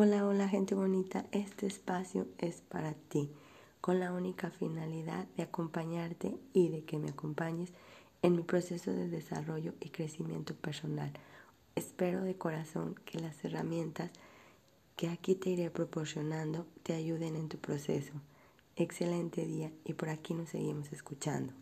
Hola, hola gente bonita, este espacio es para ti, con la única finalidad de acompañarte y de que me acompañes en mi proceso de desarrollo y crecimiento personal. Espero de corazón que las herramientas que aquí te iré proporcionando te ayuden en tu proceso. Excelente día y por aquí nos seguimos escuchando.